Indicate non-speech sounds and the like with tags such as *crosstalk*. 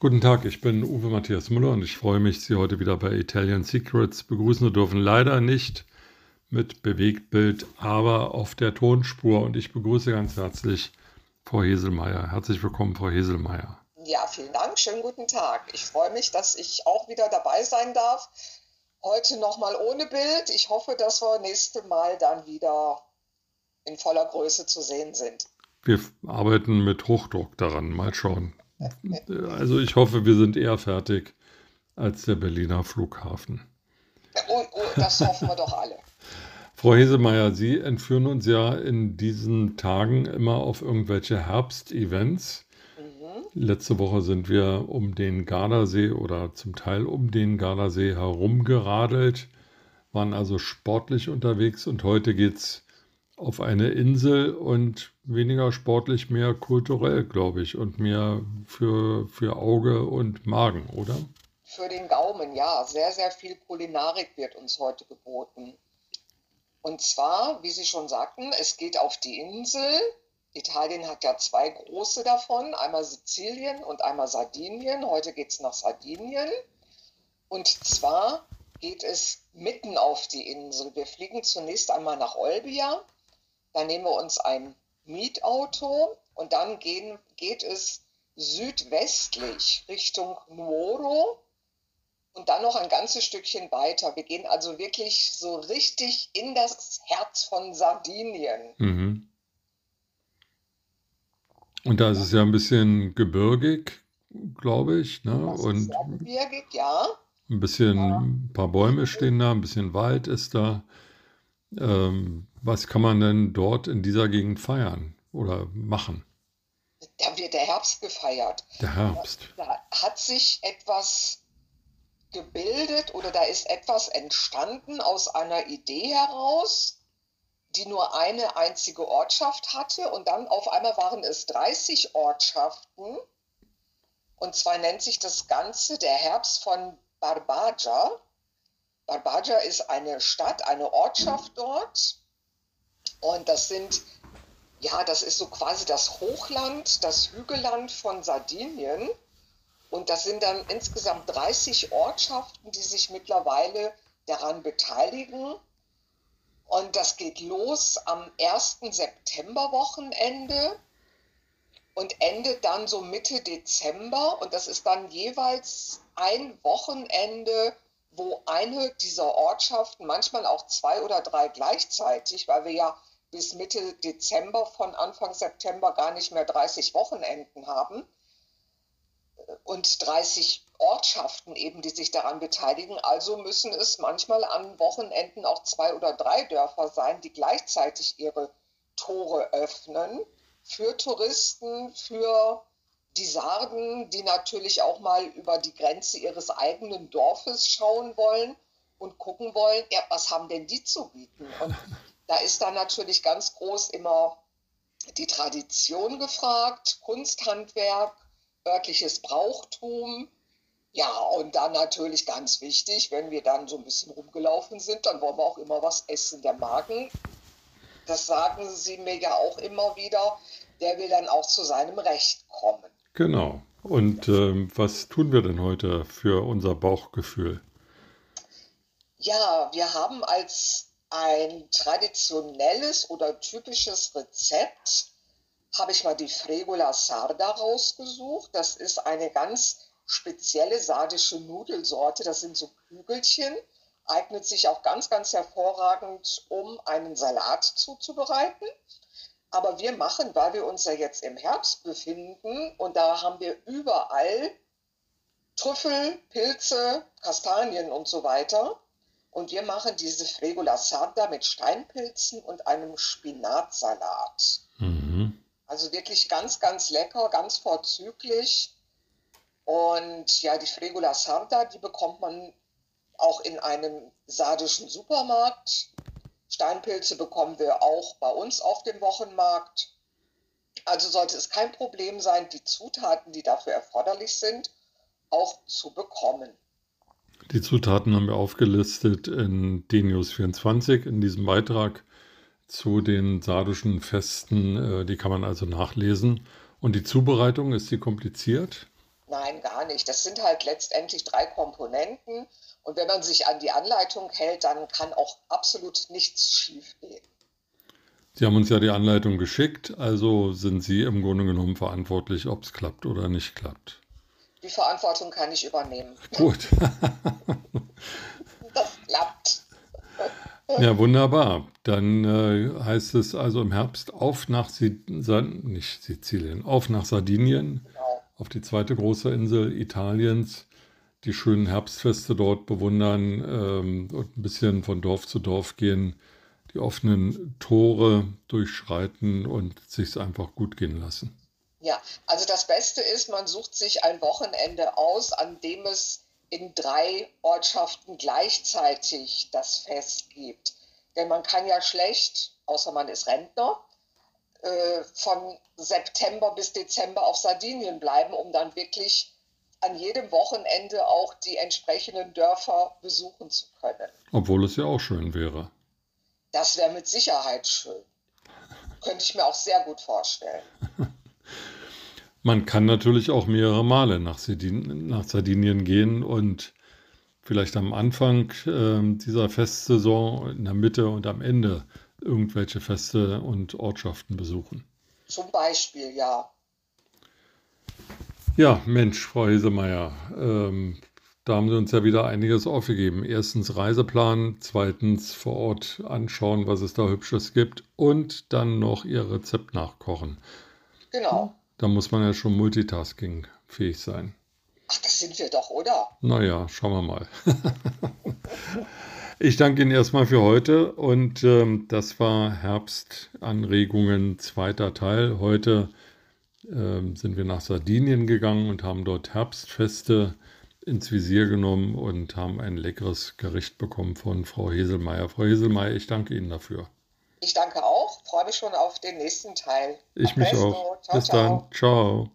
Guten Tag, ich bin Uwe Matthias Müller und ich freue mich, Sie heute wieder bei Italian Secrets begrüßen zu dürfen. Leider nicht mit Bewegtbild, aber auf der Tonspur. Und ich begrüße ganz herzlich Frau Heselmeier. Herzlich willkommen, Frau Heselmeier. Ja, vielen Dank. Schönen guten Tag. Ich freue mich, dass ich auch wieder dabei sein darf. Heute nochmal ohne Bild. Ich hoffe, dass wir nächste Mal dann wieder in voller Größe zu sehen sind. Wir arbeiten mit Hochdruck daran. Mal schauen. *laughs* Also ich hoffe, wir sind eher fertig als der Berliner Flughafen. Oh, oh, das hoffen wir doch alle. *laughs* Frau Hesemeyer, Sie entführen uns ja in diesen Tagen immer auf irgendwelche Herbstevents. Mhm. Letzte Woche sind wir um den Gardasee oder zum Teil um den Gardasee herumgeradelt, waren also sportlich unterwegs und heute geht es auf eine Insel und weniger sportlich, mehr kulturell, glaube ich, und mehr für, für Auge und Magen, oder? Für den Gaumen, ja. Sehr, sehr viel Kulinarik wird uns heute geboten. Und zwar, wie Sie schon sagten, es geht auf die Insel. Italien hat ja zwei große davon, einmal Sizilien und einmal Sardinien. Heute geht es nach Sardinien. Und zwar geht es mitten auf die Insel. Wir fliegen zunächst einmal nach Olbia dann nehmen wir uns ein Mietauto und dann gehen, geht es südwestlich Richtung Nuoro und dann noch ein ganzes Stückchen weiter. Wir gehen also wirklich so richtig in das Herz von Sardinien. Mhm. Und da ist es ja ein bisschen gebirgig, glaube ich. Ne? Das und gebirgig, ja. Ein bisschen, ja. ein paar Bäume stehen da, ein bisschen Wald ist da. Ähm, was kann man denn dort in dieser Gegend feiern oder machen? Da wird der Herbst gefeiert. Der Herbst. Da hat sich etwas gebildet oder da ist etwas entstanden aus einer Idee heraus, die nur eine einzige Ortschaft hatte und dann auf einmal waren es 30 Ortschaften. Und zwar nennt sich das Ganze der Herbst von Barbagia. Barbagia ist eine Stadt, eine Ortschaft dort. Und das sind, ja, das ist so quasi das Hochland, das Hügelland von Sardinien. Und das sind dann insgesamt 30 Ortschaften, die sich mittlerweile daran beteiligen. Und das geht los am 1. Septemberwochenende und endet dann so Mitte Dezember. Und das ist dann jeweils ein Wochenende wo eine dieser Ortschaften, manchmal auch zwei oder drei gleichzeitig, weil wir ja bis Mitte Dezember von Anfang September gar nicht mehr 30 Wochenenden haben und 30 Ortschaften eben, die sich daran beteiligen. Also müssen es manchmal an Wochenenden auch zwei oder drei Dörfer sein, die gleichzeitig ihre Tore öffnen für Touristen, für die Sarden, die natürlich auch mal über die Grenze ihres eigenen Dorfes schauen wollen und gucken wollen, ja, was haben denn die zu bieten? Und da ist dann natürlich ganz groß immer die Tradition gefragt, Kunsthandwerk, örtliches Brauchtum. Ja, und dann natürlich ganz wichtig, wenn wir dann so ein bisschen rumgelaufen sind, dann wollen wir auch immer was essen. Der Magen, das sagen sie mir ja auch immer wieder, der will dann auch zu seinem Recht kommen. Genau. Und ähm, was tun wir denn heute für unser Bauchgefühl? Ja, wir haben als ein traditionelles oder typisches Rezept, habe ich mal die Fregola Sarda rausgesucht. Das ist eine ganz spezielle sardische Nudelsorte. Das sind so Kügelchen, eignet sich auch ganz, ganz hervorragend, um einen Salat zuzubereiten. Aber wir machen, weil wir uns ja jetzt im Herbst befinden und da haben wir überall Trüffel, Pilze, Kastanien und so weiter. Und wir machen diese Fregola Sarda mit Steinpilzen und einem Spinatsalat. Mhm. Also wirklich ganz, ganz lecker, ganz vorzüglich. Und ja, die Fregola Sarda, die bekommt man auch in einem sardischen Supermarkt. Steinpilze bekommen wir auch bei uns auf dem Wochenmarkt. Also sollte es kein Problem sein, die Zutaten, die dafür erforderlich sind, auch zu bekommen. Die Zutaten haben wir aufgelistet in Denius 24 in diesem Beitrag zu den sardischen Festen. Äh, die kann man also nachlesen. Und die Zubereitung, ist die kompliziert? Nein, gar nicht. Das sind halt letztendlich drei Komponenten. Und wenn man sich an die Anleitung hält, dann kann auch absolut nichts schiefgehen. Sie haben uns ja die Anleitung geschickt, also sind Sie im Grunde genommen verantwortlich, ob es klappt oder nicht klappt. Die Verantwortung kann ich übernehmen. Gut. *laughs* das klappt. *laughs* Ja, wunderbar. Dann äh, heißt es also im Herbst auf nach Sid nicht Sizilien, auf nach Sardinien, genau. Auf die zweite große Insel Italiens, die schönen Herbstfeste dort bewundern ähm, und ein bisschen von Dorf zu Dorf gehen die offenen Tore durchschreiten und sich einfach gut gehen lassen. Ja, also das Beste ist, man sucht sich ein Wochenende aus, an dem es in drei Ortschaften gleichzeitig das Fest gibt. Denn man kann ja schlecht, außer man ist Rentner, äh, von September bis Dezember auf Sardinien bleiben, um dann wirklich an jedem Wochenende auch die entsprechenden Dörfer besuchen zu können. Obwohl es ja auch schön wäre. Das wäre mit Sicherheit schön. Könnte ich mir auch sehr gut vorstellen. *laughs* Man kann natürlich auch mehrere Male nach, Sardin nach Sardinien gehen und vielleicht am Anfang äh, dieser Festsaison, in der Mitte und am Ende irgendwelche Feste und Ortschaften besuchen. Zum Beispiel, ja. Ja, Mensch, Frau Hesemeyer, ähm, da haben sie uns ja wieder einiges aufgegeben. Erstens Reiseplan, zweitens vor Ort anschauen, was es da Hübsches gibt und dann noch ihr Rezept nachkochen. Genau. Da muss man ja schon multitaskingfähig sein. Ach, das sind wir doch, oder? Naja, schauen wir mal. *laughs* ich danke Ihnen erstmal für heute und ähm, das war Herbstanregungen zweiter Teil. Heute ähm, sind wir nach Sardinien gegangen und haben dort Herbstfeste ins Visier genommen und haben ein leckeres Gericht bekommen von Frau Heselmeier. Frau Heselmeier, ich danke Ihnen dafür. Ich danke auch, freue mich schon auf den nächsten Teil. Ich auf mich auch. Ciao, Bis ciao. dann. Ciao.